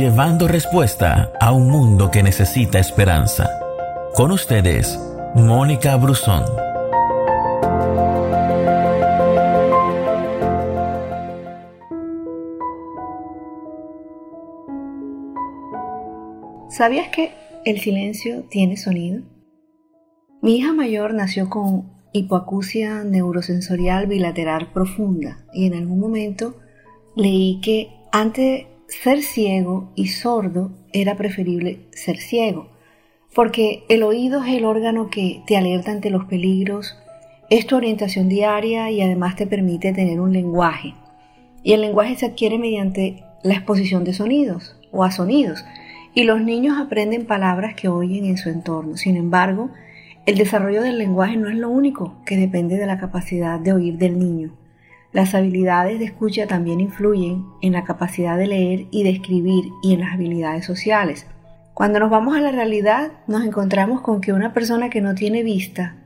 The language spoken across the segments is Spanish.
llevando respuesta a un mundo que necesita esperanza. Con ustedes, Mónica Brusón. ¿Sabías que el silencio tiene sonido? Mi hija mayor nació con hipoacusia neurosensorial bilateral profunda y en algún momento leí que antes ser ciego y sordo era preferible ser ciego, porque el oído es el órgano que te alerta ante los peligros, es tu orientación diaria y además te permite tener un lenguaje. Y el lenguaje se adquiere mediante la exposición de sonidos o a sonidos, y los niños aprenden palabras que oyen en su entorno. Sin embargo, el desarrollo del lenguaje no es lo único que depende de la capacidad de oír del niño. Las habilidades de escucha también influyen en la capacidad de leer y de escribir y en las habilidades sociales. Cuando nos vamos a la realidad, nos encontramos con que una persona que no tiene vista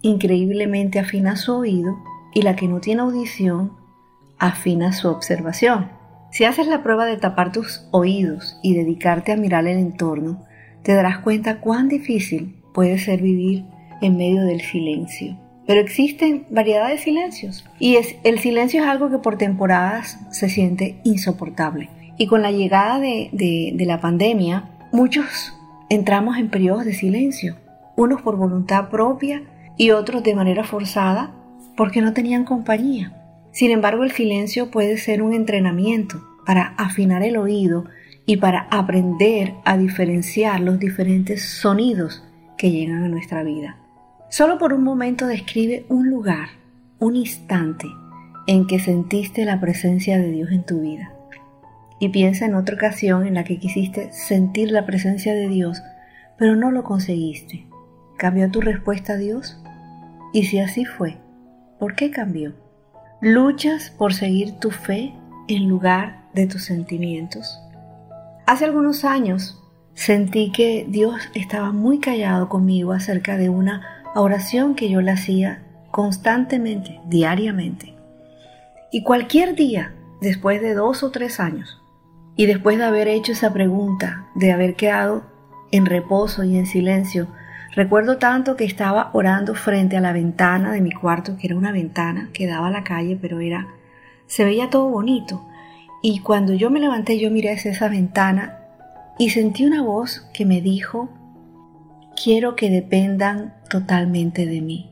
increíblemente afina su oído y la que no tiene audición afina su observación. Si haces la prueba de tapar tus oídos y dedicarte a mirar el entorno, te darás cuenta cuán difícil puede ser vivir en medio del silencio. Pero existen variedad de silencios y el silencio es algo que por temporadas se siente insoportable. Y con la llegada de, de la pandemia, muchos entramos en periodos de silencio, unos por voluntad propia y otros de manera forzada porque no tenían compañía. Sin embargo, el silencio puede ser un entrenamiento para afinar el oído y para aprender a diferenciar los diferentes sonidos que llegan a nuestra vida. Solo por un momento describe un lugar, un instante en que sentiste la presencia de Dios en tu vida. Y piensa en otra ocasión en la que quisiste sentir la presencia de Dios, pero no lo conseguiste. ¿Cambió tu respuesta a Dios? Y si así fue, ¿por qué cambió? ¿Luchas por seguir tu fe en lugar de tus sentimientos? Hace algunos años sentí que Dios estaba muy callado conmigo acerca de una oración que yo la hacía constantemente, diariamente. Y cualquier día, después de dos o tres años, y después de haber hecho esa pregunta, de haber quedado en reposo y en silencio, recuerdo tanto que estaba orando frente a la ventana de mi cuarto, que era una ventana que daba a la calle, pero era, se veía todo bonito. Y cuando yo me levanté, yo miré hacia esa ventana y sentí una voz que me dijo, quiero que dependan totalmente de mí.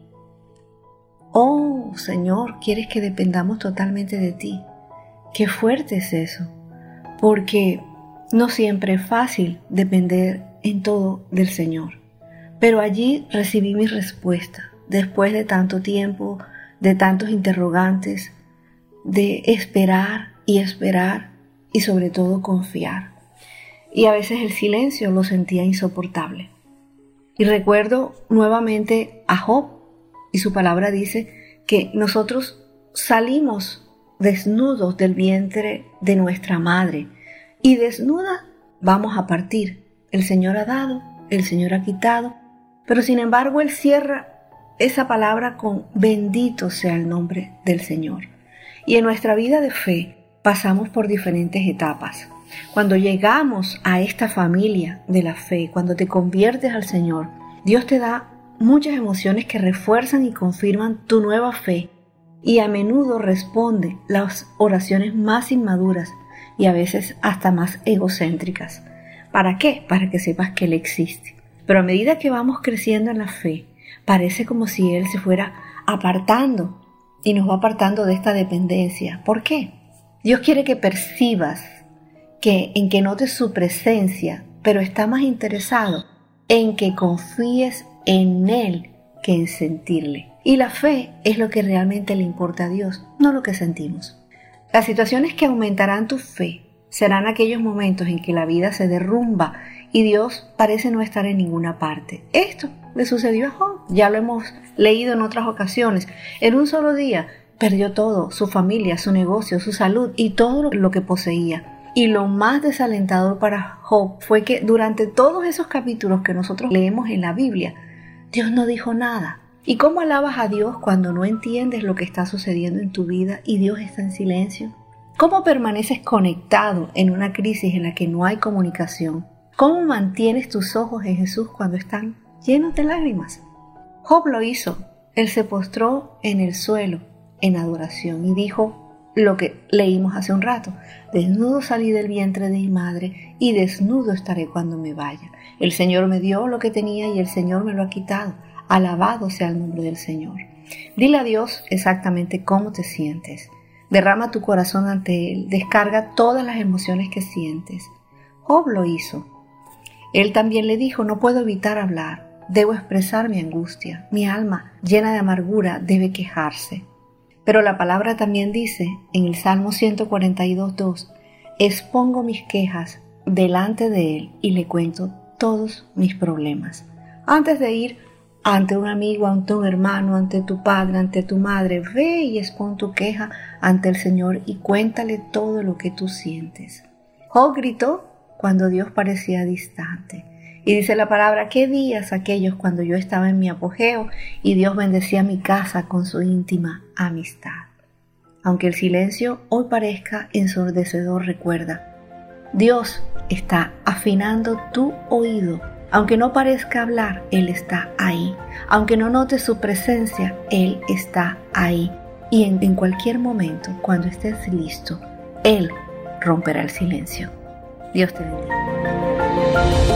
Oh, Señor, quieres que dependamos totalmente de ti. Qué fuerte es eso, porque no siempre es fácil depender en todo del Señor. Pero allí recibí mi respuesta, después de tanto tiempo, de tantos interrogantes, de esperar y esperar y sobre todo confiar. Y a veces el silencio lo sentía insoportable. Y recuerdo nuevamente a Job y su palabra dice que nosotros salimos desnudos del vientre de nuestra madre y desnuda vamos a partir. El Señor ha dado, el Señor ha quitado, pero sin embargo Él cierra esa palabra con bendito sea el nombre del Señor. Y en nuestra vida de fe pasamos por diferentes etapas. Cuando llegamos a esta familia de la fe, cuando te conviertes al Señor, Dios te da muchas emociones que refuerzan y confirman tu nueva fe y a menudo responde las oraciones más inmaduras y a veces hasta más egocéntricas. ¿Para qué? Para que sepas que Él existe. Pero a medida que vamos creciendo en la fe, parece como si Él se fuera apartando y nos va apartando de esta dependencia. ¿Por qué? Dios quiere que percibas que en que notes su presencia, pero está más interesado en que confíes en Él que en sentirle. Y la fe es lo que realmente le importa a Dios, no lo que sentimos. Las situaciones que aumentarán tu fe serán aquellos momentos en que la vida se derrumba y Dios parece no estar en ninguna parte. Esto le sucedió a Job, ya lo hemos leído en otras ocasiones. En un solo día perdió todo, su familia, su negocio, su salud y todo lo que poseía. Y lo más desalentador para Job fue que durante todos esos capítulos que nosotros leemos en la Biblia, Dios no dijo nada. ¿Y cómo alabas a Dios cuando no entiendes lo que está sucediendo en tu vida y Dios está en silencio? ¿Cómo permaneces conectado en una crisis en la que no hay comunicación? ¿Cómo mantienes tus ojos en Jesús cuando están llenos de lágrimas? Job lo hizo. Él se postró en el suelo en adoración y dijo lo que leímos hace un rato. Desnudo salí del vientre de mi madre y desnudo estaré cuando me vaya. El Señor me dio lo que tenía y el Señor me lo ha quitado. Alabado sea el nombre del Señor. Dile a Dios exactamente cómo te sientes. Derrama tu corazón ante Él. Descarga todas las emociones que sientes. Job lo hizo. Él también le dijo, no puedo evitar hablar. Debo expresar mi angustia. Mi alma, llena de amargura, debe quejarse. Pero la palabra también dice en el Salmo 142.2, expongo mis quejas delante de Él y le cuento todos mis problemas. Antes de ir ante un amigo, ante un hermano, ante tu padre, ante tu madre, ve y expon tu queja ante el Señor y cuéntale todo lo que tú sientes. Job gritó cuando Dios parecía distante. Y dice la palabra, qué días aquellos cuando yo estaba en mi apogeo y Dios bendecía mi casa con su íntima amistad. Aunque el silencio hoy parezca ensordecedor, recuerda, Dios está afinando tu oído. Aunque no parezca hablar, Él está ahí. Aunque no notes su presencia, Él está ahí. Y en, en cualquier momento, cuando estés listo, Él romperá el silencio. Dios te bendiga.